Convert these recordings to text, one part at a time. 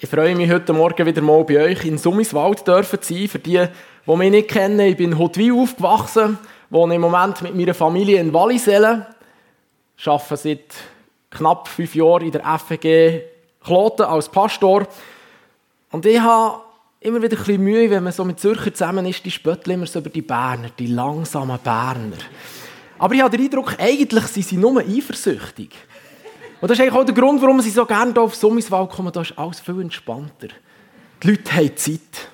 Ich freue mich heute Morgen wieder mal bei euch in Summiswald dürfen zu sein. Für die, die mich nicht kennen, ich bin in Hotwil aufgewachsen, wohne im Moment mit meiner Familie in Wallisellen, arbeite seit knapp fünf Jahren in der FG Kloten als Pastor. Und ich habe immer wieder ein bisschen Mühe, wenn man so mit Zürcher zusammen ist, die spötteln immer so über die Berner, die langsamen Berner. Aber ich habe den Eindruck, eigentlich sind sie nur eifersüchtig. Und das ist eigentlich auch der Grund, warum sie so gerne hier auf Summiswald kommen. Da ist alles viel entspannter. Die Leute haben Zeit.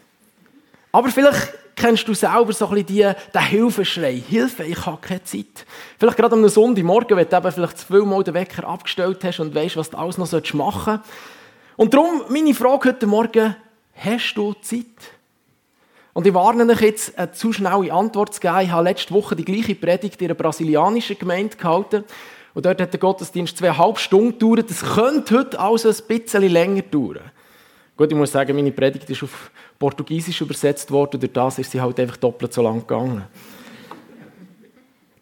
Aber vielleicht kennst du selber so ein bisschen die, den Hilfeschrei. Hilfe, ich habe keine Zeit. Vielleicht gerade am Sonntagmorgen, wenn du eben vielleicht zu viel Mal den Wecker abgestellt hast und weißt, was du alles noch machen sollst. Und darum meine Frage heute Morgen, hast du Zeit? Und ich warne euch jetzt, eine zu schnelle Antwort zu geben. Ich habe letzte Woche die gleiche Predigt in einer brasilianischen Gemeinde gehalten. Und dort hat der Gottesdienst zweieinhalb Stunden gedauert. Das könnte heute also ein bisschen länger dauern. Gut, ich muss sagen, meine Predigt ist auf Portugiesisch übersetzt worden. Durch das ist sie halt einfach doppelt so lang gegangen.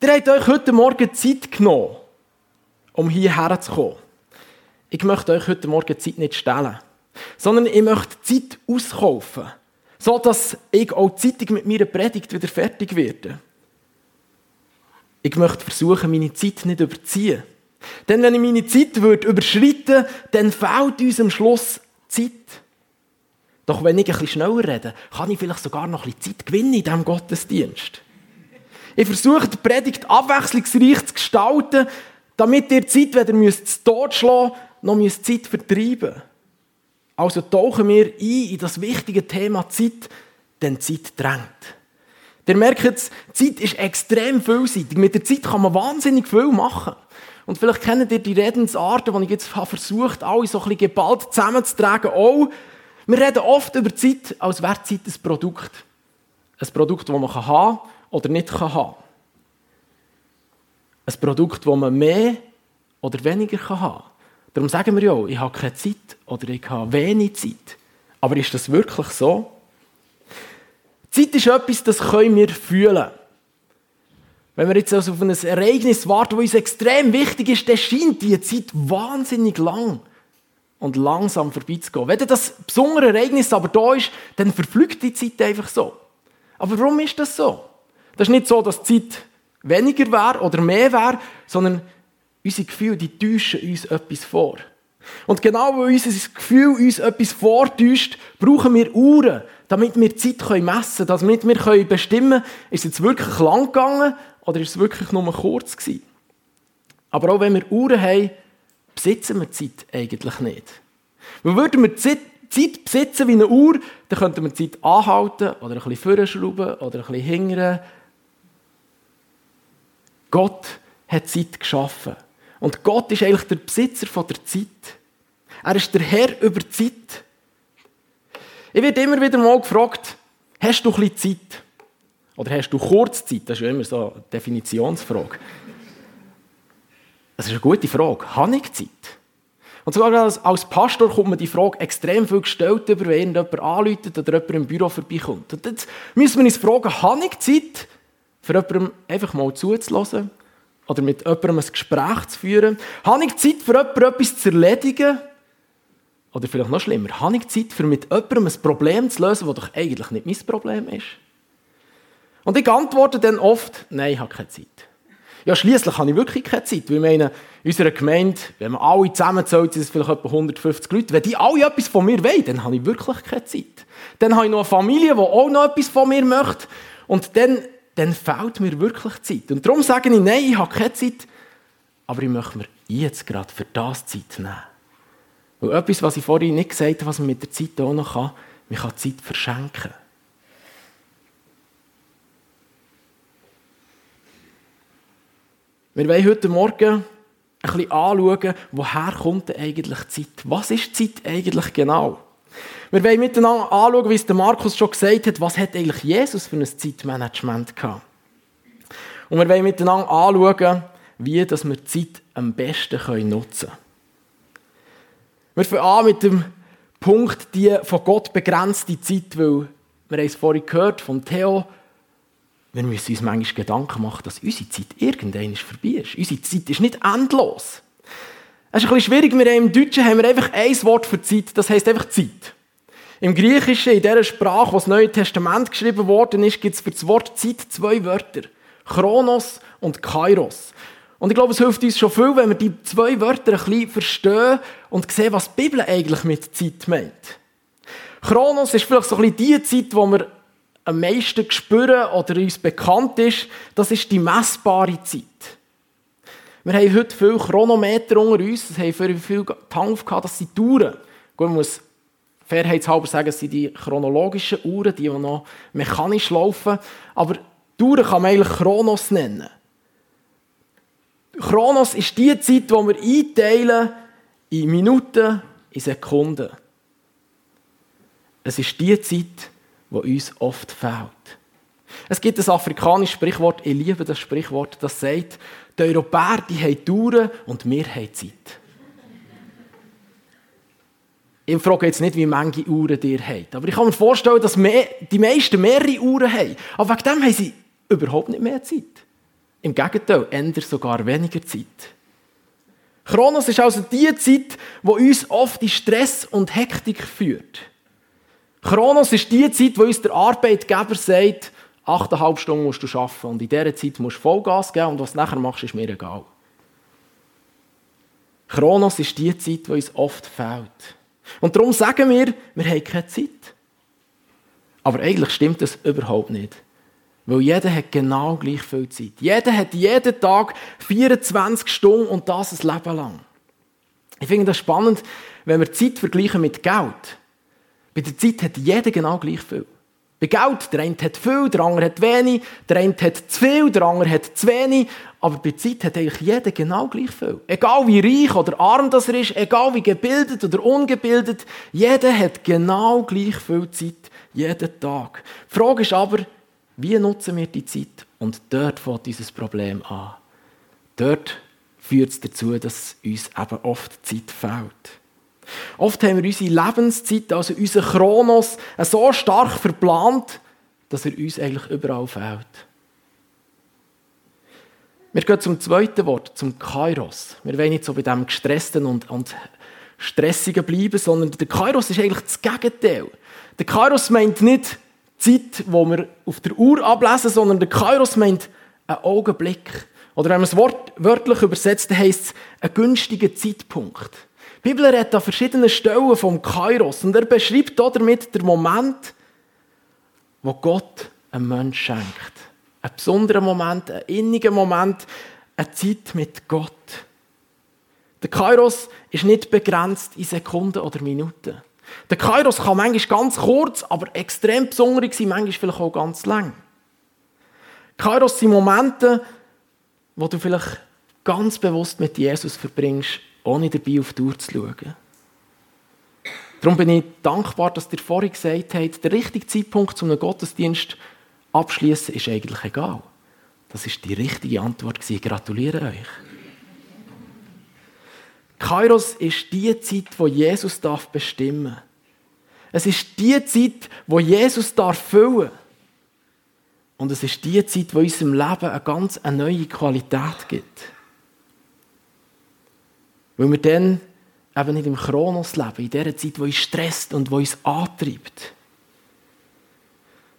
Ihr habt euch heute Morgen Zeit genommen, um hierher zu kommen. Ich möchte euch heute Morgen Zeit nicht stellen, sondern ich möchte Zeit auskaufen, so dass ich auch zeitig mit meiner Predigt wieder fertig werde. Ich möchte versuchen, meine Zeit nicht überziehen. Denn wenn ich meine Zeit würde überschreiten dann fehlt uns am Schluss Zeit. Doch wenn ich bisschen schneller rede, kann ich vielleicht sogar noch bisschen Zeit gewinnen in diesem Gottesdienst. Ich versuche, die Predigt abwechslungsreich zu gestalten, damit ihr Zeit, ihr müsst totschlagen noch müsst Zeit vertreiben Also tauchen wir ein in das wichtige Thema Zeit, denn Zeit drängt. Ihr merkt jetzt, Zeit ist extrem vielseitig. Mit der Zeit kann man wahnsinnig viel machen. Und vielleicht kennt ihr die Redensarten, die ich jetzt versucht alle so ein bisschen geballt zusammenzutragen. Auch, wir reden oft über Zeit, als wäre Zeit ein Produkt. Ein Produkt, das man haben kann oder nicht haben kann. Ein Produkt, das man mehr oder weniger haben kann. Darum sagen wir ja, ich habe keine Zeit oder ich habe wenig Zeit. Aber ist das wirklich so? Zeit ist etwas, das können wir fühlen. Wenn wir jetzt also auf ein Ereignis warten, das uns extrem wichtig ist, dann scheint die Zeit wahnsinnig lang und langsam vorbeizugehen. Wenn das besondere Ereignis aber da ist, dann verflügt die Zeit einfach so. Aber warum ist das so? Das ist nicht so, dass die Zeit weniger wäre oder mehr wäre, sondern unsere Gefühle, die täuschen uns etwas vor. Und genau weil unser Gefühl uns etwas vortäuscht, brauchen wir Uhren, damit wir Zeit messen können, damit wir bestimmen können, ist es jetzt wirklich lang gegangen oder ist es wirklich nur kurz gewesen. Aber auch wenn wir Uhren haben, besitzen wir Zeit eigentlich nicht. Weil würden wir die Zeit besitzen wie eine Uhr, dann könnten wir Zeit anhalten oder ein bisschen vorschrauben oder ein bisschen hingern. Gott hat Zeit geschaffen. Und Gott ist eigentlich der Besitzer der Zeit. Er ist der Herr über die Zeit. Ich werde immer wieder mal gefragt, hast du ein bisschen Zeit? Oder hast du Kurzzeit? Das ist ja immer so eine Definitionsfrage. Das ist eine gute Frage. Habe ich Zeit? Und sogar als, als Pastor kommt mir die Frage extrem viel gestellt über, wenn jemand anruft oder jemand im Büro vorbeikommt. Und jetzt müssen wir uns fragen, habe ich Zeit, für jemandem einfach mal zuzulassen? Oder mit jemandem ein Gespräch zu führen? Habe ich Zeit, für jemanden etwas zu erledigen? Oder vielleicht noch schlimmer, habe ich Zeit, für mit jemandem ein Problem zu lösen, das doch eigentlich nicht mein Problem ist? Und ich antworte dann oft, nein, ich habe keine Zeit. Ja, schließlich habe ich wirklich keine Zeit. Weil meine, in unserer Gemeinde, wenn wir alle zusammenzählen, sind es vielleicht etwa 150 Leute. Wenn die alle etwas von mir wollen, dann habe ich wirklich keine Zeit. Dann habe ich noch eine Familie, die auch noch etwas von mir möchte. Und dann, dann fehlt mir wirklich Zeit. Und darum sage ich, nein, ich habe keine Zeit. Aber ich möchte mir jetzt gerade für das Zeit nehmen. Und etwas, was ich vorhin nicht gesagt habe, was man mit der Zeit auch noch kann, man kann Zeit verschenken. Wir wollen heute Morgen ein bisschen anschauen, woher kommt denn eigentlich Zeit? Was ist Zeit eigentlich genau? Wir wollen miteinander anschauen, wie es der Markus schon gesagt hat, was hat eigentlich Jesus für ein Zeitmanagement gehabt? Und wir wollen miteinander anschauen, wie dass wir Zeit am besten nutzen können. Wir fangen an mit dem Punkt, die von Gott begrenzte Zeit, weil wir haben es vorhin gehört von Theo, wir müssen uns manchmal Gedanken machen, dass unsere Zeit irgendwann vorbei ist. Unsere Zeit ist nicht endlos. Es ist ein bisschen schwierig, wir haben im Deutschen haben wir einfach ein Wort für Zeit, das heisst einfach Zeit. Im Griechischen, in dieser Sprache, wo das Neue Testament geschrieben worden ist, gibt es für das Wort Zeit zwei Wörter. Chronos und Kairos. Und ich glaube, es hilft uns schon viel, wenn wir die zwei Wörter ein bisschen verstehen und sehen, was die Bibel eigentlich mit Zeit meint. Chronos ist vielleicht so ein bisschen die Zeit, wo wir am meisten spüren oder uns bekannt ist. Das ist die messbare Zeit. Wir haben heute viele Chronometer unter uns. Es haben viele, viele Tanf gehabt, dass sie dauern. Gut, man muss fairheitshalber sagen, es sind die chronologischen Uhren, die noch mechanisch laufen. Aber Dauern kann man eigentlich Chronos nennen. Chronos ist die Zeit, die wir einteilen in Minuten, in Sekunden. Es ist die Zeit, die uns oft fehlt. Es gibt ein afrikanisches Sprichwort, ich liebe das Sprichwort, das sagt, die Europäer die haben Touren und wir haben Zeit. Ich frage jetzt nicht, wie viele Uhren ihr habt, aber ich kann mir vorstellen, dass die meisten mehrere Uhren haben. Aber wegen dem haben sie überhaupt nicht mehr Zeit. Im Gegenteil, ändert sogar weniger Zeit. Chronos ist also die Zeit, die uns oft in Stress und Hektik führt. Chronos ist die Zeit, wo uns der Arbeitgeber sagt, achteinhalb Stunden musst du arbeiten und in dieser Zeit musst du Vollgas geben und was du nachher machst, ist mir egal. Chronos ist die Zeit, die uns oft fehlt. Und darum sagen wir, wir haben keine Zeit. Aber eigentlich stimmt das überhaupt nicht. Weil jeder hat genau gleich viel Zeit. Jeder hat jeden Tag 24 Stunden und das ein Leben lang. Ich finde das spannend, wenn wir Zeit vergleichen mit Geld. Bei der Zeit hat jeder genau gleich viel. Bei Geld, der eine hat viel, der andere hat wenig, der eine hat zu viel, der andere hat zu wenig. Aber bei Zeit hat eigentlich jeder genau gleich viel. Egal wie reich oder arm das er ist, egal wie gebildet oder ungebildet, jeder hat genau gleich viel Zeit, jeden Tag. Die Frage ist aber, wie nutzen wir die Zeit? Und dort fängt dieses Problem an. Dort führt es dazu, dass uns eben oft Zeit fehlt. Oft haben wir unsere Lebenszeit, also unseren Chronos, so stark verplant, dass er uns eigentlich überall fehlt. Wir gehen zum zweiten Wort, zum Kairos. Wir wollen nicht so bei dem gestressten und, und stressigen bleiben, sondern der Kairos ist eigentlich das Gegenteil. Der Kairos meint nicht Zeit, die wir auf der Uhr ablesen, sondern der Kairos meint einen Augenblick. Oder wenn man es wörtlich übersetzt, heisst es ein günstiger Zeitpunkt. Die Bibel redet an verschiedenen Stellen vom Kairos und er beschreibt damit den Moment, wo Gott einem Menschen schenkt. Ein besonderer Moment, ein inniger Moment, eine Zeit mit Gott. Der Kairos ist nicht begrenzt in Sekunden oder Minuten. Der Kairos kann manchmal ganz kurz, aber extrem besonders sein, manchmal vielleicht auch ganz lang. Kairos sind Momente, wo du vielleicht ganz bewusst mit Jesus verbringst, ohne dabei auf die Uhr zu schauen. Darum bin ich dankbar, dass ihr vorhin gesagt habt, der richtige Zeitpunkt, um einen Gottesdienst abschließen, ist eigentlich egal. Das ist die richtige Antwort. Ich gratuliere euch. Kairos ist die Zeit, wo Jesus darf bestimmen. Es ist die Zeit, wo Jesus darf füllen. Und es ist die Zeit, wo unserem Leben eine ganz neue Qualität gibt. Weil wir dann eben nicht im Chronos leben, in der Zeit, wo uns stresst und wo uns antreibt.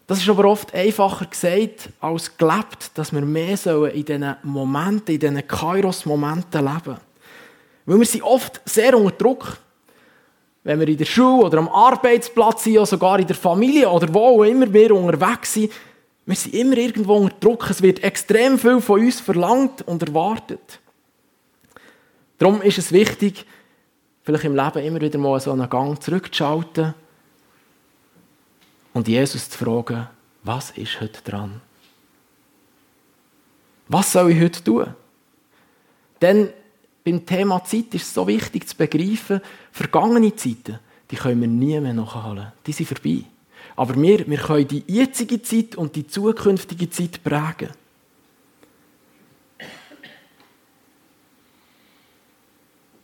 Das ist aber oft einfacher gesagt als gelebt, dass wir mehr in diesen Momenten, in diesen Kairos-Momenten leben sollen. Weil wir sind oft sehr unter Druck. Wenn wir in der Schule oder am Arbeitsplatz sind, oder sogar in der Familie oder wo auch immer wir unterwegs sind, wir sind immer irgendwo unter Druck. Es wird extrem viel von uns verlangt und erwartet. Darum ist es wichtig, vielleicht im Leben immer wieder mal so einen Gang zurückzuschalten und Jesus zu fragen, was ist heute dran? Was soll ich heute tun? Denn beim Thema Zeit ist es so wichtig zu begreifen, vergangene Zeiten, die können wir nie mehr nachholen. Die sind vorbei. Aber wir, wir können die jetzige Zeit und die zukünftige Zeit prägen.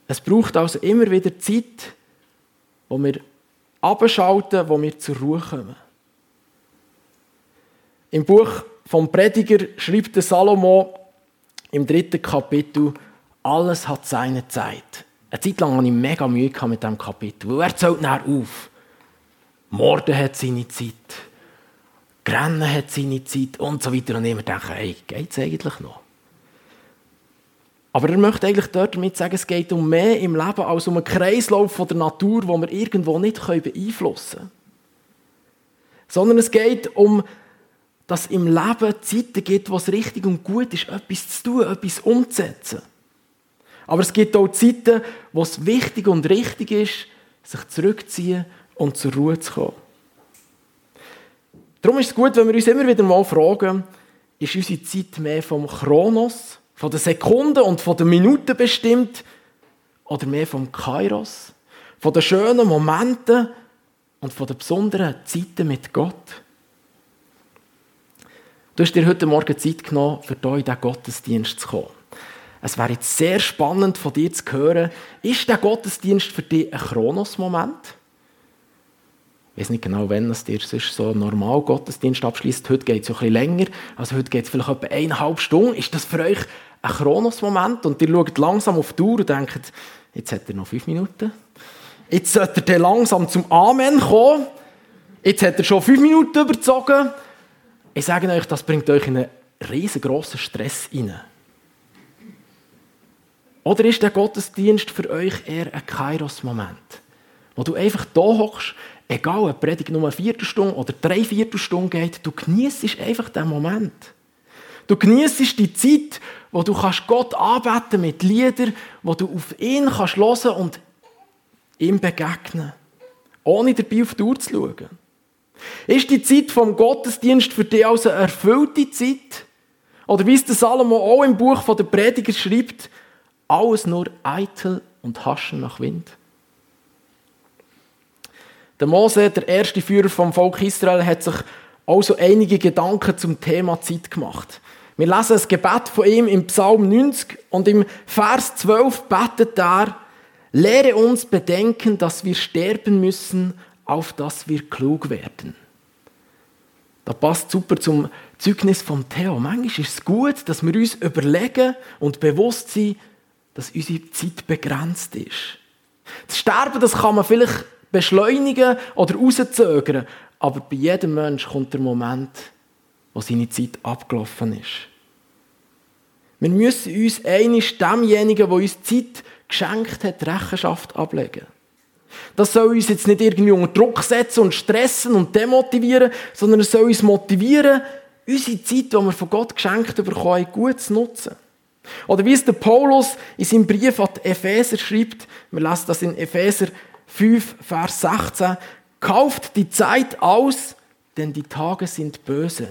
Es braucht also immer wieder Zeit, wo wir abschalten, wo wir zur Ruhe kommen. Im Buch vom Prediger schreibt Salomo im dritten Kapitel, alles hat seine Zeit. Eine Zeit lang hatte ich mega Mühe mit diesem Kapitel, weil er zählt nachher auf. Morden hat seine Zeit, Grennen hat seine Zeit und so weiter. Und ich mir denke, hey, geht es eigentlich noch? Aber er möchte eigentlich dort damit sagen, es geht um mehr im Leben als um einen Kreislauf von der Natur, den wir irgendwo nicht beeinflussen können. Sondern es geht um, dass im Leben Zeiten gibt, wo es richtig und gut ist, etwas zu tun, etwas umzusetzen. Aber es gibt auch Zeiten, wo es wichtig und richtig ist, sich zurückzuziehen und zur Ruhe zu kommen. Darum ist es gut, wenn wir uns immer wieder mal fragen, ist unsere Zeit mehr vom Chronos, von den Sekunden und von den Minuten bestimmt oder mehr vom Kairos, von den schönen Momenten und von den besonderen Zeiten mit Gott? Du hast dir heute Morgen Zeit genommen, für hier in diesen Gottesdienst zu kommen. Es wäre jetzt sehr spannend von dir zu hören, ist der Gottesdienst für dich ein Chronos-Moment? Ich weiß nicht genau, wann es dir sonst so normal Gottesdienst abschließt. Heute geht es ein bisschen länger. Also heute geht es vielleicht etwa eineinhalb Stunden. Ist das für euch ein Chronos-Moment? Und ihr schaut langsam auf die Uhr und denkt, jetzt hat er noch fünf Minuten. Jetzt sollte er langsam zum Amen kommen. Jetzt hat er schon fünf Minuten überzogen. Ich sage euch, das bringt euch in einen riesengroßen Stress hinein. Oder ist der Gottesdienst für euch eher ein Kairos-Moment? Wo du einfach da hockst, egal ob Predigt nur eine Viertelstunde oder drei Viertelstunde geht, du genießt einfach den Moment. Du genießt die Zeit, wo du Gott anbeten mit Liedern, wo du auf ihn kannst hören und ihm begegnen, ohne dabei auf die Uhr zu schauen. Ist die Zeit vom Gottesdienst für dich also eine erfüllte Zeit? Oder wie es der Salomo auch im Buch der Prediger schreibt, alles nur eitel und haschen nach Wind? Der Mose, der erste Führer vom Volk Israel, hat sich also einige Gedanken zum Thema Zeit gemacht. Wir lesen das Gebet von ihm im Psalm 90 und im Vers 12 betet er, lehre uns bedenken, dass wir sterben müssen, auf dass wir klug werden. Das passt super zum Zeugnis von Theo. Manchmal ist es gut, dass wir uns überlegen und bewusst sind, dass unsere Zeit begrenzt ist. Das Sterben, das kann man vielleicht beschleunigen oder rauszögern. Aber bei jedem Menschen kommt der Moment, wo seine Zeit abgelaufen ist. Wir müssen uns einisch demjenigen, der uns Zeit geschenkt hat, Rechenschaft ablegen. Das soll uns jetzt nicht irgendwie unter Druck setzen und stressen und demotivieren, sondern es soll uns motivieren, unsere Zeit, die wir von Gott geschenkt bekommen, gut zu nutzen. Oder wie es der Paulus in seinem Brief an die Epheser schreibt, wir lesen das in Epheser 5, Vers 16, kauft die Zeit aus, denn die Tage sind böse.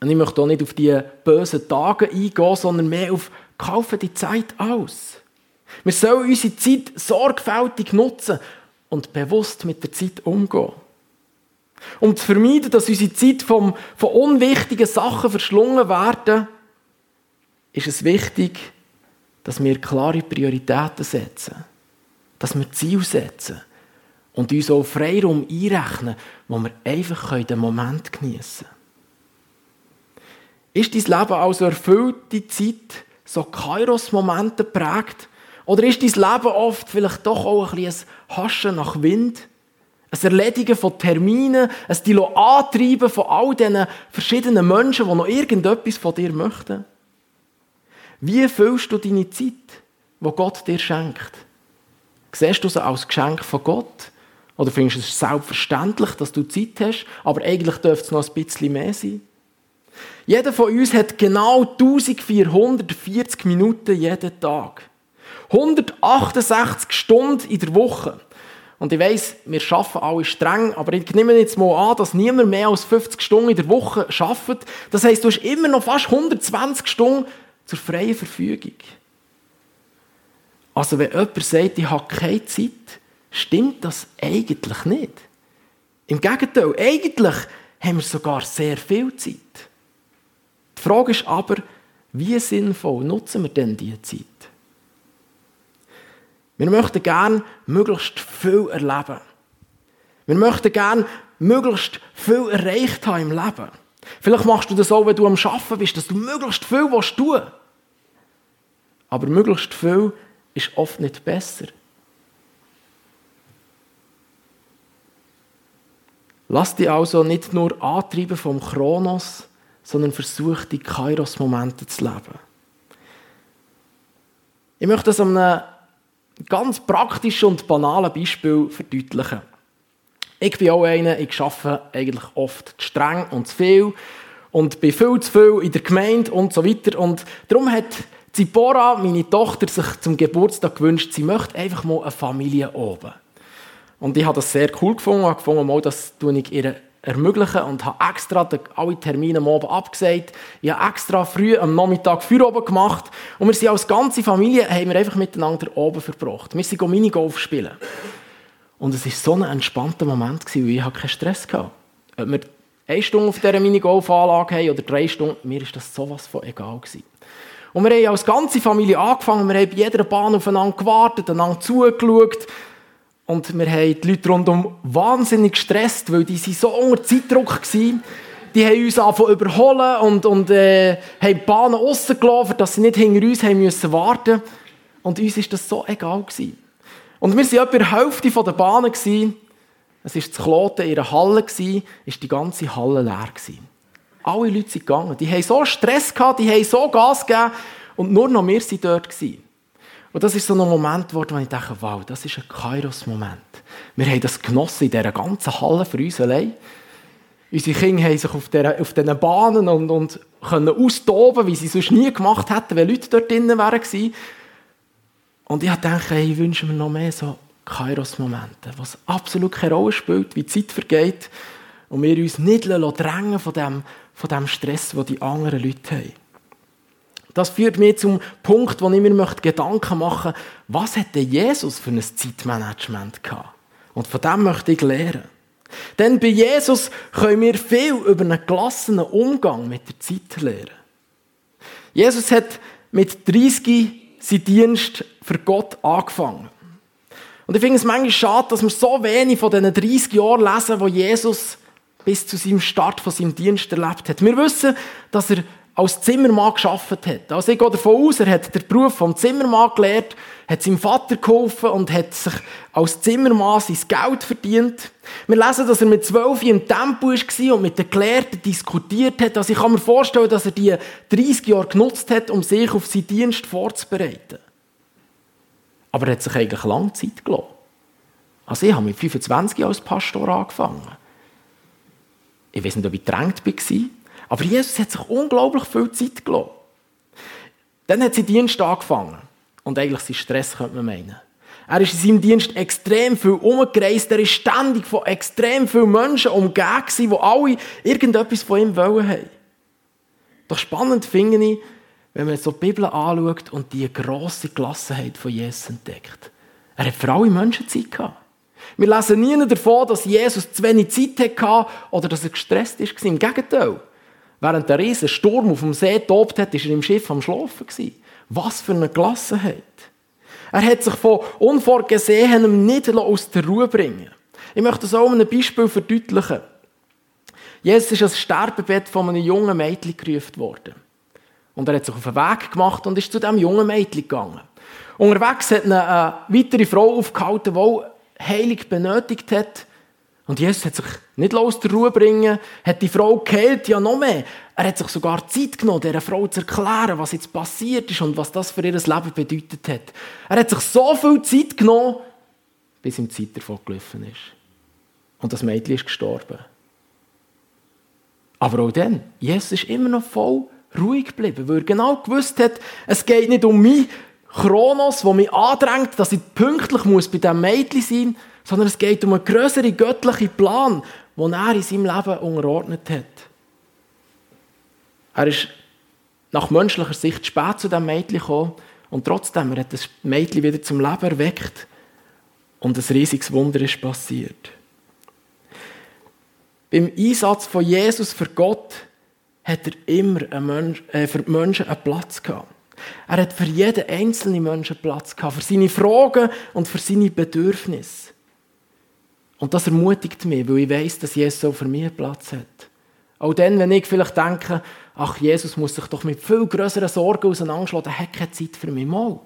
Und ich möchte auch nicht auf die bösen Tage eingehen, sondern mehr auf kaufen die Zeit aus. Wir sollen unsere Zeit sorgfältig nutzen und bewusst mit der Zeit umgehen. Um zu vermeiden, dass unsere Zeit vom, von unwichtigen Sachen verschlungen werden, ist es wichtig, dass wir klare Prioritäten setzen dass wir Ziel setzen und uns auch Freiraum einrechnen, wo wir einfach den Moment geniessen können. Ist dein Leben also erfüllte Zeit so Kairos-Momente prägt? Oder ist dein Leben oft vielleicht doch auch ein bisschen ein Haschen nach Wind? Ein Erledigen von Terminen, ein Dilo Antreiben von all diesen verschiedenen Menschen, die noch irgendetwas von dir möchten? Wie füllst du deine Zeit, die Gott dir schenkt? Siehst du sie als Geschenk von Gott? Oder findest du es selbstverständlich, dass du Zeit hast, aber eigentlich dürfte es noch ein bisschen mehr sein? Jeder von uns hat genau 1440 Minuten jeden Tag. 168 Stunden in der Woche. Und ich weiss, wir arbeiten alle streng, aber ich nehme jetzt mal an, dass niemand mehr als 50 Stunden in der Woche arbeitet. Das heisst, du hast immer noch fast 120 Stunden zur freien Verfügung. Also wenn jemand sagt, ich habe keine Zeit, stimmt das eigentlich nicht. Im Gegenteil, eigentlich haben wir sogar sehr viel Zeit. Die Frage ist aber, wie sinnvoll nutzen wir denn diese Zeit? Wir möchten gerne möglichst viel erleben. Wir möchten gerne möglichst viel erreicht haben im Leben. Vielleicht machst du das auch, wenn du am Arbeiten bist, dass du möglichst viel tun willst. Aber möglichst viel ist oft nicht besser. Lass dich also nicht nur antreiben vom Kronos, sondern versuch die Kairos-Momente zu leben. Ich möchte das an einem ganz praktischen und banalen Beispiel verdeutlichen. Ich bin auch einer, ich arbeite eigentlich oft zu streng und zu viel und bin viel zu viel in der Gemeinde und so weiter. Und darum hat Zipora, meine Tochter, sich zum Geburtstag gewünscht, sie möchte einfach mal eine Familie oben. Und ich habe das sehr cool gefunden, habe gefunden, mal, das tue ich ihr ermöglichen und habe extra alle Termine Abend abgesagt. Ich habe extra früh am Nachmittag für oben gemacht und wir sind als ganze Familie haben wir einfach miteinander oben verbracht. Wir sind Minigolf spielen. Und es war so ein entspannter Moment, weil ich keinen Stress hatte. Ob wir eine Stunde auf dieser Minigolf-Anlage haben oder drei Stunden, mir war das sowas von egal. Und wir haben als ganze Familie angefangen, wir haben bei jeder Bahn aufeinander gewartet, einander zugeschaut. Und wir haben die Leute rundum wahnsinnig gestresst, weil die so unter Zeitdruck waren. Die haben uns angefangen überholen und, und äh, haben die Bahnen rausgelaufen, dass sie nicht hinter uns haben müssen warten Und uns war das so egal. Gewesen. Und wir waren etwa der Hälfte der. Gewesen. Es war zu Kloten in einer Halle, gewesen, ist die ganze Halle leer. Alle Leute sind gegangen. Die haben so Stress gehabt, die haben so Gas gegeben und nur noch wir waren dort. Und das ist so ein Moment geworden, wo ich dachte, wow, das ist ein Kairos-Moment. Wir haben das genossen in dieser ganzen Halle für uns allein. Unsere Kinder haben sich auf, der, auf diesen Bahnen und, und können austoben, wie sie sonst nie gemacht hätten, wenn Leute dort drinnen wären. Und ich hey, ich wünsche mir noch mehr so Kairos-Momente, was absolut keine Rolle spielt, wie die Zeit vergeht und wir uns nicht drängen von dem, von dem Stress, den die anderen Leute haben. Das führt mich zum Punkt, wo ich mir Gedanken machen möchte, was hätte Jesus für ein Zeitmanagement gehabt? Und von dem möchte ich lernen. Denn bei Jesus können wir viel über einen gelassenen Umgang mit der Zeit lernen. Jesus hat mit 30 seinen Dienst für Gott angefangen. Und ich finde es manchmal schade, dass wir so wenig von diesen 30 Jahren lesen, wo Jesus bis zu seinem Start von seinem Dienst erlebt hat. Wir wissen, dass er als Zimmermann geschafft hat. Also ich gehe davon aus, er hat den Beruf vom Zimmermann gelernt, hat seinem Vater geholfen und hat sich als Zimmermann sein Geld verdient. Wir lesen, dass er mit zwölf im Tempo war und mit den Gelehrten diskutiert hat. Also ich kann mir vorstellen, dass er die 30 Jahre genutzt hat, um sich auf seinen Dienst vorzubereiten. Aber er hat sich eigentlich lange Zeit gelassen. Also ich habe mit 25 Jahren als Pastor angefangen. Ich weiß nicht, ob ich gedrängt war, aber Jesus hat sich unglaublich viel Zeit gelassen. Dann hat sein Dienst angefangen. Und eigentlich sein Stress, könnte man meinen. Er ist in seinem Dienst extrem viel umgereist. Er ist ständig von extrem vielen Menschen umgeben, die alle irgendetwas von ihm wollen Doch spannend finde ich, wenn man so die Bibel anschaut und die grosse Gelassenheit von Jesus entdeckt. Er hat für alle Menschen Zeit gehabt. Wir lesen nie davon, dass Jesus zu wenig Zeit hatte oder dass er gestresst war. Im Gegenteil. Während der riesen Sturm auf dem See tobt hat, war er im Schiff am Schlafen. Was für eine Gelassenheit. Er hat sich von Unvorgesehenem nicht aus der Ruhe bringen Ich möchte das auch mit einem Beispiel verdeutlichen. Jesus ist als Sterbebett von einem jungen Mädchen gerufen worden. Und er hat sich auf den Weg gemacht und ist zu diesem jungen Mädchen gegangen. Unterwegs hat eine, eine weitere Frau aufgehalten, die Heilig benötigt hat. Und Jesus hat sich nicht aus der Ruhe bringen, hat die Frau geheilt, ja noch mehr. Er hat sich sogar Zeit genommen, dieser Frau zu erklären, was jetzt passiert ist und was das für ihr Leben bedeutet hat. Er hat sich so viel Zeit genommen, bis ihm die Zeit davon gelaufen ist. Und das Mädchen ist gestorben. Aber auch dann, Jesus ist immer noch voll ruhig geblieben, weil er genau gewusst hat, es geht nicht um mich, Kronos, der mich andrängt, dass ich pünktlich muss bei diesem Mädchen sein muss, sondern es geht um einen größeren göttlichen Plan, den er in seinem Leben unterordnet hat. Er ist nach menschlicher Sicht spät zu diesem Mädchen gekommen und trotzdem er hat das Mädchen wieder zum Leben erweckt und ein riesiges Wunder ist passiert. Beim Einsatz von Jesus für Gott hat er immer äh, für die Menschen einen Platz gehabt. Er hat für jeden einzelnen Menschen Platz gehabt, für seine Fragen und für seine Bedürfnisse. Und das ermutigt mich, weil ich weiß, dass Jesus auch für mich Platz hat. Auch dann, wenn ich vielleicht denke, ach, Jesus muss sich doch mit viel größeren Sorgen auseinanderschlagen, er hat keine Zeit für mich. Mal.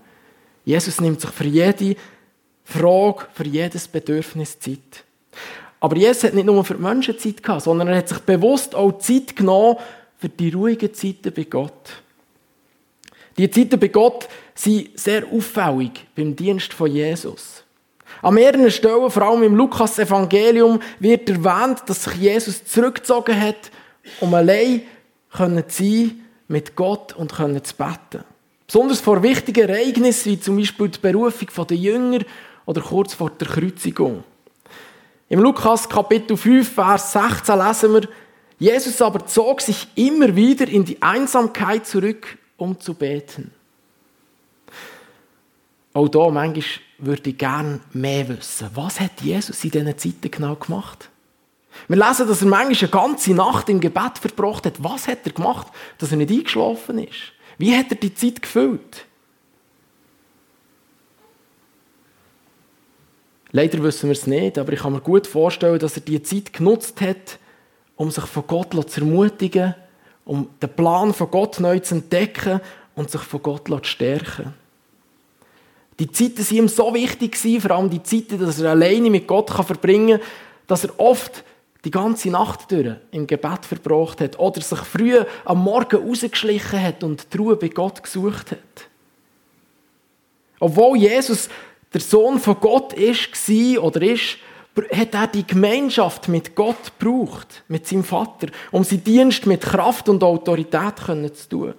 Jesus nimmt sich für jede Frage, für jedes Bedürfnis Zeit. Aber Jesus hat nicht nur für die Menschen Zeit gehabt, sondern er hat sich bewusst auch Zeit genommen für die ruhigen Zeiten bei Gott. Die Zeiten bei Gott sind sehr auffällig beim Dienst von Jesus. An mehreren Stellen, vor allem im Lukas-Evangelium, wird erwähnt, dass sich Jesus zurückgezogen hat, um allein zu sein mit Gott und zu beten. Besonders vor wichtigen Ereignissen, wie zum Beispiel die Berufung der Jünger oder kurz vor der Kreuzigung. Im Lukas Kapitel 5, Vers 16 lesen wir, Jesus aber zog sich immer wieder in die Einsamkeit zurück, um zu beten. Auch da manchmal würde ich gerne mehr wissen. Was hat Jesus in diesen Zeiten genau gemacht? Wir lesen, dass er manchmal eine ganze Nacht im Gebet verbracht hat. Was hat er gemacht, dass er nicht eingeschlafen ist? Wie hat er die Zeit gefüllt? Leider wissen wir es nicht, aber ich kann mir gut vorstellen, dass er die Zeit genutzt hat, um sich von Gott zu ermutigen, um den Plan von Gott neu zu entdecken und sich von Gott zu stärken. Die Zeiten waren ihm so wichtig, vor allem die Zeiten, dass er alleine mit Gott verbringen kann, dass er oft die ganze Nacht durch im Gebet verbracht hat oder sich früh am Morgen rausgeschlichen hat und die Ruhe bei Gott gesucht hat. Obwohl Jesus der Sohn von Gott ist, war oder ist, hat er die Gemeinschaft mit Gott gebraucht, mit seinem Vater, um seinen Dienst mit Kraft und Autorität zu tun.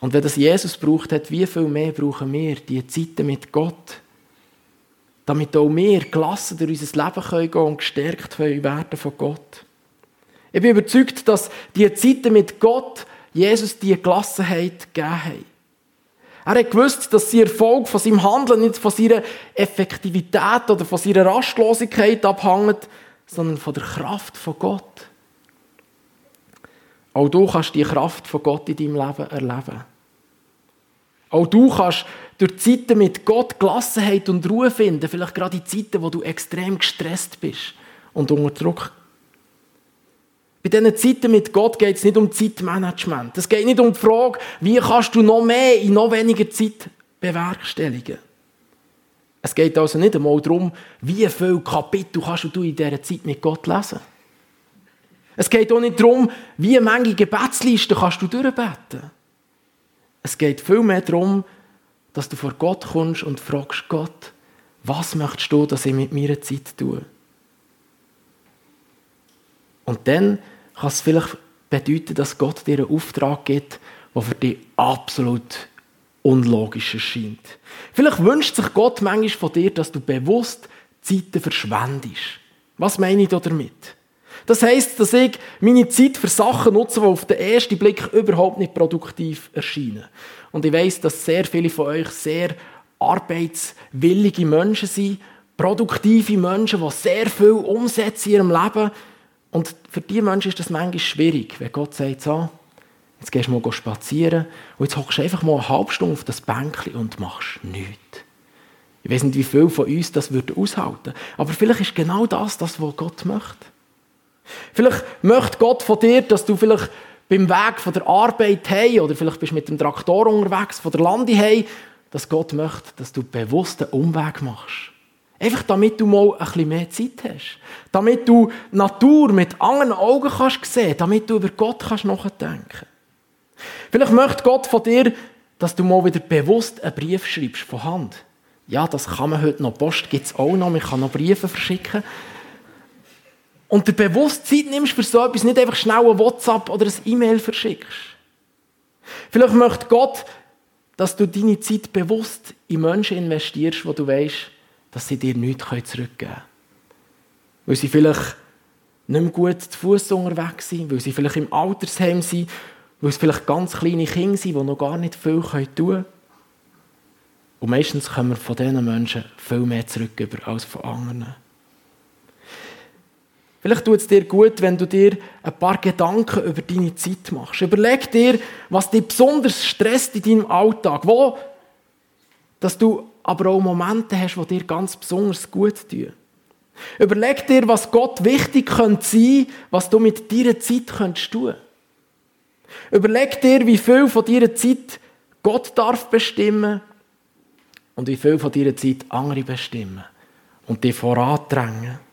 Und wenn das Jesus braucht hat, wie viel mehr brauchen wir die Zeiten mit Gott? damit auch wir gelassen durch unser Leben gehen können und gestärkt werden von Gott. Ich bin überzeugt, dass die Zeiten mit Gott Jesus die Gelassenheit gegeben haben. Er hat gewusst, dass sie Erfolg von seinem Handeln nicht von seiner Effektivität oder von seiner Rastlosigkeit abhängt, sondern von der Kraft von Gott. Auch du kannst die Kraft von Gott in deinem Leben erleben. Auch du kannst durch Zeiten mit Gott Gelassenheit und Ruhe finden, vielleicht gerade in Zeiten, wo du extrem gestresst bist und unter Druck. Bei diesen Zeiten mit Gott geht es nicht um Zeitmanagement. Es geht nicht um die Frage, wie kannst du noch mehr in noch weniger Zeit bewerkstelligen. Es geht also nicht einmal darum, wie viele Kapitel kannst du in dieser Zeit mit Gott lesen. Es geht auch nicht darum, wie viele Gebetslisten kannst du durchbeten. Es geht vielmehr darum, dass du vor Gott kommst und fragst Gott, was möchtest du, dass ich mit meiner Zeit tue? Und dann kann es vielleicht bedeuten, dass Gott dir einen Auftrag gibt, der für dich absolut unlogisch erscheint. Vielleicht wünscht sich Gott manchmal von dir, dass du bewusst Zeiten verschwendest. Was meine ich damit? Das heisst, dass ich meine Zeit für Sachen nutze, die auf den ersten Blick überhaupt nicht produktiv erscheinen. Und ich weiß, dass sehr viele von euch sehr arbeitswillige Menschen sind, produktive Menschen, die sehr viel umsetzen in ihrem Leben. Und für diese Menschen ist das manchmal schwierig, wenn Gott sagt, so, jetzt gehst du mal spazieren und jetzt hockst du einfach mal eine halbe Stunde auf das Bänkchen und machst nichts. Ich weiß nicht, wie viele von uns das würden aushalten. Aber vielleicht ist genau das, das, was Gott möchte. Vielleicht möchte Gott von dir, dass du vielleicht beim Weg von der Arbeit hey oder vielleicht bist du mit dem Traktor unterwegs von der Lande hey, dass Gott möchte, dass du bewusst einen Umweg machst. Einfach damit du mal ein bisschen mehr Zeit hast. Damit du Natur mit anderen Augen kannst sehen, damit du über Gott kannst nachdenken. Vielleicht möchte Gott von dir, dass du mal wieder bewusst einen Brief schreibst von Hand. Ja, das kann man heute noch. Post gibt es auch noch. Man kann noch Briefe verschicken und dir bewusst Zeit nimmst für so etwas, nicht einfach schnell ein WhatsApp oder ein E-Mail verschickst. Vielleicht möchte Gott, dass du deine Zeit bewusst in Menschen investierst, wo du weißt, dass sie dir nichts zurückgeben können. Weil sie vielleicht nicht mehr gut zu Fuß unterwegs sind, weil sie vielleicht im Altersheim sind, weil es vielleicht ganz kleine Kinder sind, die noch gar nicht viel tun können. Und meistens kommen wir von diesen Menschen viel mehr zurück als von anderen. Vielleicht tut es dir gut, wenn du dir ein paar Gedanken über deine Zeit machst. Überleg dir, was dich besonders stresst in deinem Alltag. Wo, dass du aber auch Momente hast, die dir ganz besonders gut tun. Überleg dir, was Gott wichtig könnte sein, was du mit deiner Zeit könntest tun. Überleg dir, wie viel von deiner Zeit Gott darf bestimmen und wie viel von deiner Zeit andere bestimmen und dich vorandrängen.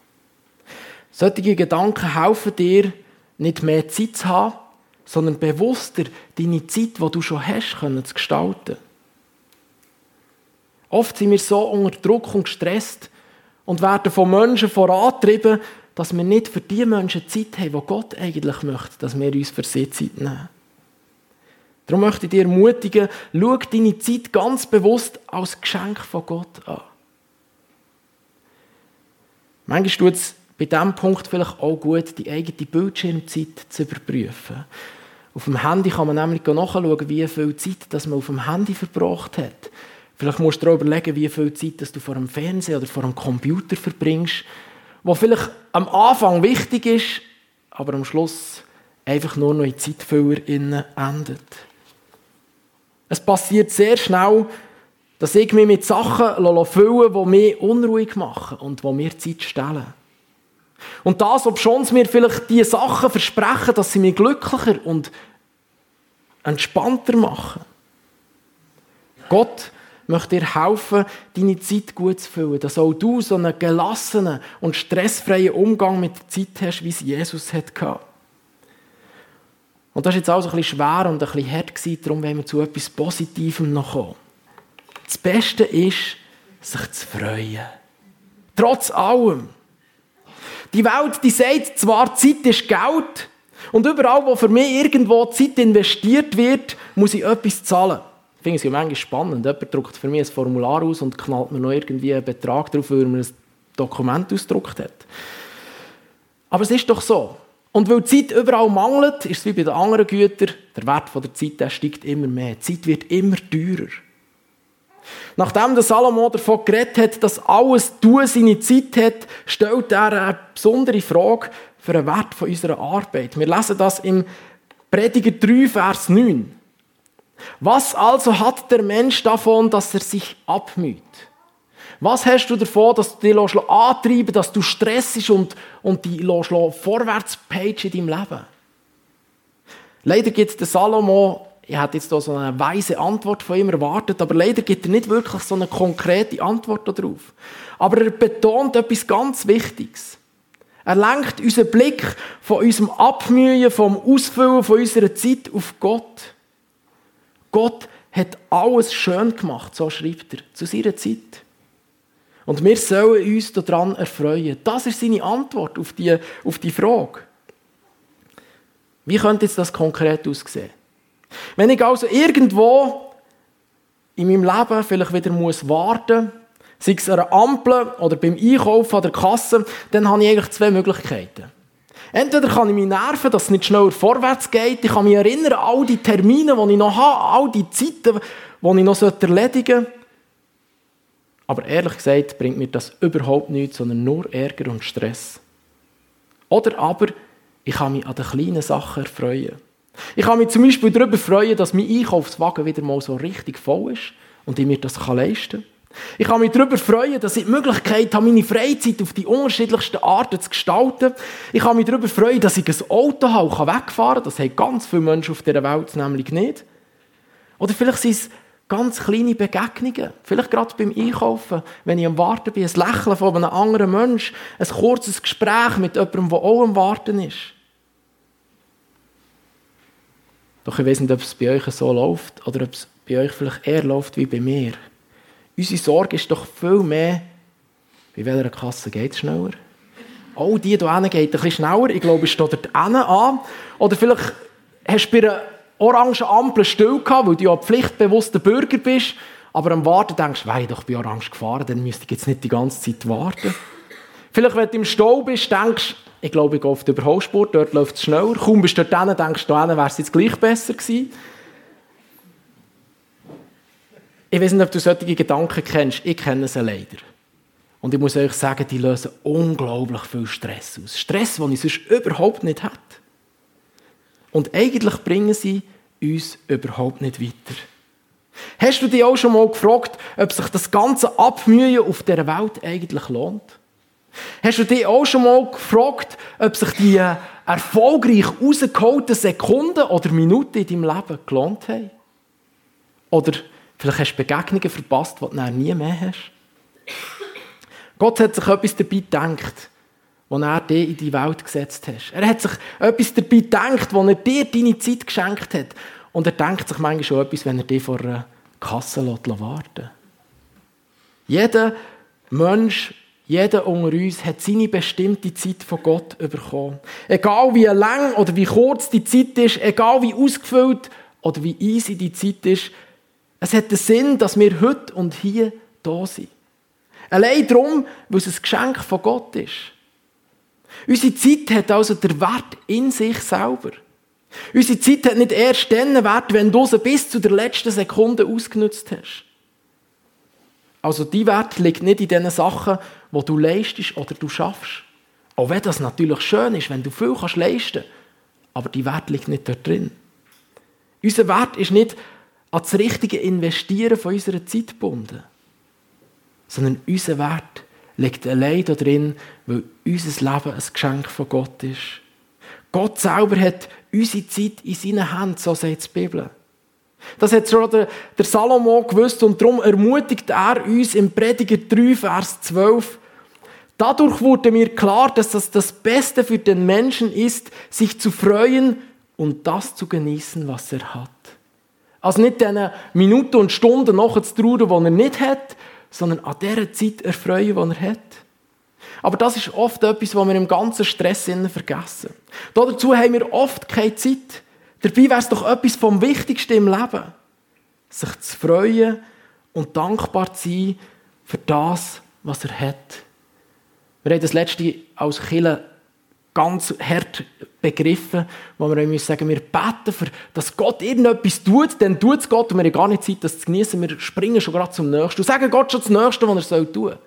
Solche Gedanken helfen dir, nicht mehr Zeit zu haben, sondern bewusster deine Zeit, die du schon hast, zu gestalten. Oft sind wir so unter Druck und gestresst und werden von Menschen vorantrieben, dass wir nicht für die Menschen Zeit haben, die Gott eigentlich möchte, dass wir uns für sie Zeit nehmen. Darum möchte ich dir ermutigen, schau deine Zeit ganz bewusst als Geschenk von Gott an. Manchmal tut es bei diesem Punkt vielleicht auch gut, die eigene Bildschirmzeit zu überprüfen. Auf dem Handy kann man nämlich nachschauen, wie viel Zeit das man auf dem Handy verbracht hat. Vielleicht musst du dir überlegen, wie viel Zeit dass du vor dem Fernseher oder vor dem Computer verbringst, wo vielleicht am Anfang wichtig ist, aber am Schluss einfach nur noch in Zeitfüller endet. Es passiert sehr schnell, dass ich mich mit Sachen füllen die mich unruhig machen und die mir Zeit stellen. Und das, ob schon mir vielleicht diese Sachen versprechen, dass sie mich glücklicher und entspannter machen. Gott möchte dir helfen, deine Zeit gut zu füllen, dass auch du so einen gelassenen und stressfreien Umgang mit der Zeit hast, wie es Jesus hatte. Und das war jetzt auch ein bisschen schwer und ein bisschen hart, gewesen, darum wollen wir zu etwas Positivem noch kommen. Das Beste ist, sich zu freuen. Trotz allem. Die Welt, die sagt zwar, Zeit ist Geld, und überall, wo für mich irgendwo Zeit investiert wird, muss ich etwas zahlen. Ich finde es ja manchmal spannend. Jemand druckt für mich ein Formular aus und knallt mir noch irgendwie einen Betrag drauf, weil man ein Dokument ausgedruckt hat. Aber es ist doch so. Und weil Zeit überall mangelt, ist es wie bei den anderen Gütern, der Wert der Zeit der steigt immer mehr. Die Zeit wird immer teurer. Nachdem der Salomo davon geredet hat, dass alles Tun seine Zeit hat, stellt er eine besondere Frage für den Wert unserer Arbeit. Wir lesen das im Prediger 3, Vers 9. Was also hat der Mensch davon, dass er sich abmüht? Was hast du davon, dass du dich antreiben dass du stressig und, und die vorwärts page in deinem Leben? Leider gibt der Salomo, ich hätte jetzt hier so eine weise Antwort von ihm erwartet, aber leider gibt er nicht wirklich so eine konkrete Antwort darauf. Aber er betont etwas ganz Wichtiges. Er lenkt unseren Blick von unserem Abmühen, vom Ausfüllen von unserer Zeit auf Gott. Gott hat alles schön gemacht, so schreibt er, zu seiner Zeit. Und wir sollen uns daran erfreuen. Das ist seine Antwort auf die, auf die Frage. Wie könnte jetzt das konkret aussehen? Wenn ich also irgendwo in meinem Leben vielleicht wieder muss warten muss, sei es an einer Ampel oder beim Einkaufen an der Kasse, dann habe ich eigentlich zwei Möglichkeiten. Entweder kann ich mich nerven, dass es nicht schneller vorwärts geht. Ich kann mich erinnern an all die Termine, die ich noch habe, all die Zeiten, die ich noch erledigen sollte. Aber ehrlich gesagt bringt mir das überhaupt nichts, sondern nur Ärger und Stress. Oder aber, ich kann mich an den kleinen Sachen erfreuen. Ich kann mich zum Beispiel darüber freuen, dass mein Einkaufswagen wieder mal so richtig voll ist und ich mir das leisten kann. Ich kann mich darüber freuen, dass ich die Möglichkeit habe, meine Freizeit auf die unterschiedlichsten Arten zu gestalten. Ich kann mich darüber freuen, dass ich ein Auto habe und wegfahren kann. Das haben ganz viele Menschen auf dieser Welt nämlich nicht. Oder vielleicht sind es ganz kleine Begegnungen. Vielleicht gerade beim Einkaufen, wenn ich am Warten bin, ein Lächeln von einem anderen Menschen, ein kurzes Gespräch mit jemandem, der auch am Warten ist. Doch ich weiß nicht, ob es bei euch so läuft oder ob es bei euch vielleicht eher läuft wie bei mir. Unsere Sorge ist doch viel mehr, bei welcher Kasse geht es schneller? Oh, die hier hinten geht ein bisschen schneller. Ich glaube, es steht dort an. Oder vielleicht hast du bei einer orangen Ampel still gehabt, weil du ja pflichtbewusster Bürger bist. Aber am Warten denkst du, ich doch bei orange gefahren, dann müsste ich jetzt nicht die ganze Zeit warten. Vielleicht, wenn du im Stau bist, denkst ich glaube, ich gehe auf die Überholspur, dort läuft es schneller. Kaum bist du dort hin, denkst du, wäre es jetzt gleich besser gewesen. Ich weiß nicht, ob du solche Gedanken kennst. Ich kenne sie leider. Und ich muss euch sagen, die lösen unglaublich viel Stress aus. Stress, den ich sonst überhaupt nicht hätte. Und eigentlich bringen sie uns überhaupt nicht weiter. Hast du dich auch schon mal gefragt, ob sich das ganze Abmühen auf der Welt eigentlich lohnt? Hast du dich auch schon mal gefragt, ob sich die erfolgreich rausgeholten Sekunden oder Minuten in deinem Leben gelohnt haben? Oder vielleicht hast du Begegnungen verpasst, die du nie mehr hast. Gott hat sich etwas dabei gedacht, als er dich in die Welt gesetzt hat. Er hat sich etwas dabei gedacht, als er dir deine Zeit geschenkt hat. Und er denkt sich manchmal schon etwas, wenn er dich vor einer Kasse warten Jeder Mensch, jeder unter uns hat seine bestimmte Zeit von Gott bekommen. Egal wie lang oder wie kurz die Zeit ist, egal wie ausgefüllt oder wie easy die Zeit ist, es hat den Sinn, dass wir heute und hier da sind. Allein darum, weil es ein Geschenk von Gott ist. Unsere Zeit hat also den Wert in sich selber. Unsere Zeit hat nicht erst dann Wert, wenn du sie bis zu der letzten Sekunde ausgenutzt hast. Also die Wert liegt nicht in den Sachen, wo du leistest oder du schaffst. Auch wenn das natürlich schön ist, wenn du viel kannst leisten, aber die Wert liegt nicht dort drin. Unser Wert ist nicht an das richtige Investieren von unserer Zeit gebunden, sondern unser Wert liegt allein darin, weil unser Leben ein Geschenk von Gott ist. Gott selber hat unsere Zeit in seinen Händen, so sagt die Bibel. Das hat schon der, der Salomo gewusst und darum ermutigt er uns im Prediger 3, Vers 12. Dadurch wurde mir klar, dass das das Beste für den Menschen ist, sich zu freuen und das zu genießen, was er hat. Also nicht diese Minuten und Stunden nachzutrauen, die er nicht hat, sondern an dieser Zeit erfreuen, die er hat. Aber das ist oft etwas, was wir im ganzen Stress vergessen. Dazu haben wir oft keine Zeit. Dabei wäre es doch etwas vom Wichtigsten im Leben. Sich zu freuen und dankbar zu sein für das, was er hat. Wir haben das letzte als Killer ganz hart begriffen, wo wir müssen sagen, wir beten, für, dass Gott irgendetwas tut, dann tut es Gott und wir haben gar nicht Zeit, das zu genießen. Wir springen schon gerade zum Nächsten und sagen Gott schon das Nächste, was er tun soll.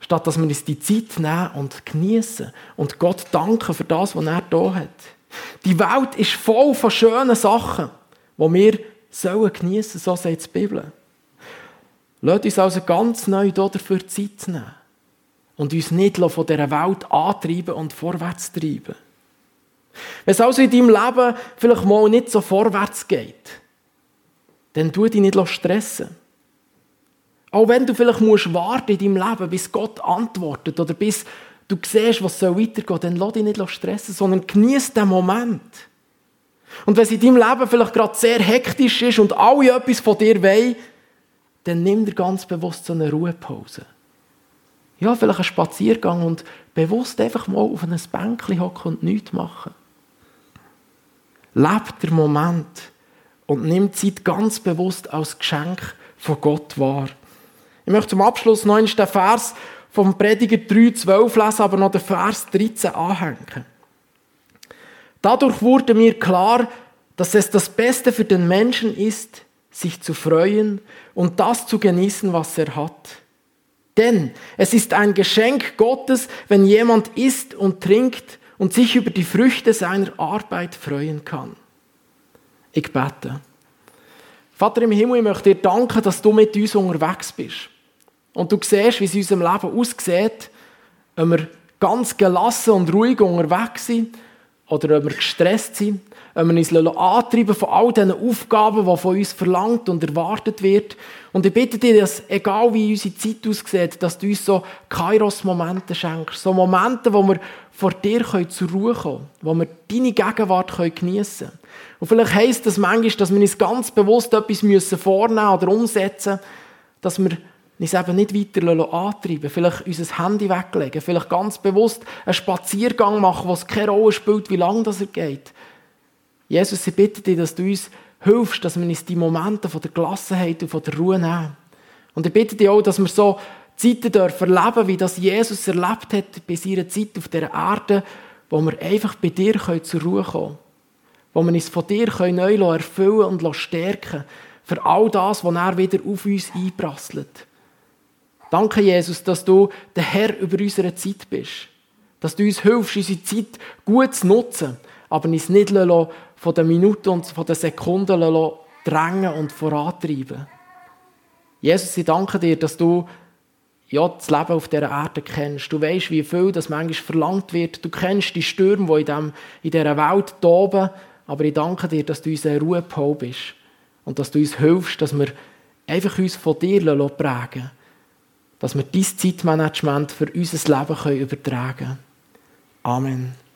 Statt dass wir uns die Zeit nehmen und genießen und Gott danken für das, was er da hat. Die Welt ist voll von schönen Sachen, die wir sollen geniessen, so sagt die Bibel. Lasst uns also ganz neu dafür Zeit nehmen und uns nicht von dieser Welt antreiben und vorwärts treiben. Wenn es also in deinem Leben vielleicht mal nicht so vorwärts geht, dann tu dich nicht stressen. Auch wenn du vielleicht musst warten in deinem Leben, bis Gott antwortet oder bis du siehst, was soll weitergehen, dann lass dich nicht stressen, sondern genieß den Moment. Und wenn es in deinem Leben vielleicht gerade sehr hektisch ist und alle etwas von dir wollen, dann nimm dir ganz bewusst so eine Ruhepause. Ja, vielleicht einen Spaziergang und bewusst einfach mal auf einem Bänkchen hocken und nichts machen. Leb den Moment und nimm Zeit ganz bewusst als Geschenk von Gott wahr. Ich möchte zum Abschluss noch den Vers vom Prediger 3,12 lesen, aber noch den Vers 13 anhängen. Dadurch wurde mir klar, dass es das Beste für den Menschen ist, sich zu freuen und das zu genießen, was er hat. Denn es ist ein Geschenk Gottes, wenn jemand isst und trinkt und sich über die Früchte seiner Arbeit freuen kann. Ich bete. Vater im Himmel, ich möchte dir danken, dass du mit uns unterwegs bist. Und du siehst, wie es in unserem Leben aussieht, ob wir ganz gelassen und ruhig unterwegs sind oder ob wir gestresst sind, ob wir uns antreiben von all diesen Aufgaben, die von uns verlangt und erwartet wird. Und ich bitte dir, dass, egal wie unsere Zeit aussieht, dass du uns so Kairos-Momente schenkst. So Momente, wo wir vor dir zur Ruhe kommen können, wo wir deine Gegenwart geniessen können. Und vielleicht heisst das manchmal, dass wir uns ganz bewusst etwas vornehmen oder umsetzen müssen, dass wir uns eben nicht weiter antreiben vielleicht unser Handy weglegen, vielleicht ganz bewusst einen Spaziergang machen, was keine Rolle spielt, wie lange das geht. Jesus, ich bitte dich, dass du uns hilfst, dass wir uns die Momente von der Gelassenheit und von der Ruhe nehmen. Und ich bitte dich auch, dass wir so Zeiten dürfen erleben, wie das Jesus erlebt hat bei seiner Zeit auf dieser Erde, wo wir einfach bei dir zur Ruhe kommen können. Wo wir uns von dir neu erfüllen und stärken für all das, was er wieder auf uns einprasselt. Danke, Jesus, dass du der Herr über unsere Zeit bist. Dass du uns hilfst, unsere Zeit gut zu nutzen, aber uns nicht von den Minuten und von den Sekunden drängen und vorantreiben. Jesus, ich danke dir, dass du ja, das Leben auf dieser Erde kennst. Du weißt, wie viel das manchmal verlangt wird. Du kennst die Stürme, die in, dem, in dieser Welt toben. Aber ich danke dir, dass du unser Ruhepol bist und dass du uns hilfst, dass wir einfach uns von dir prägen lassen, dass wir dein Zeitmanagement für unser Leben übertragen können. Amen.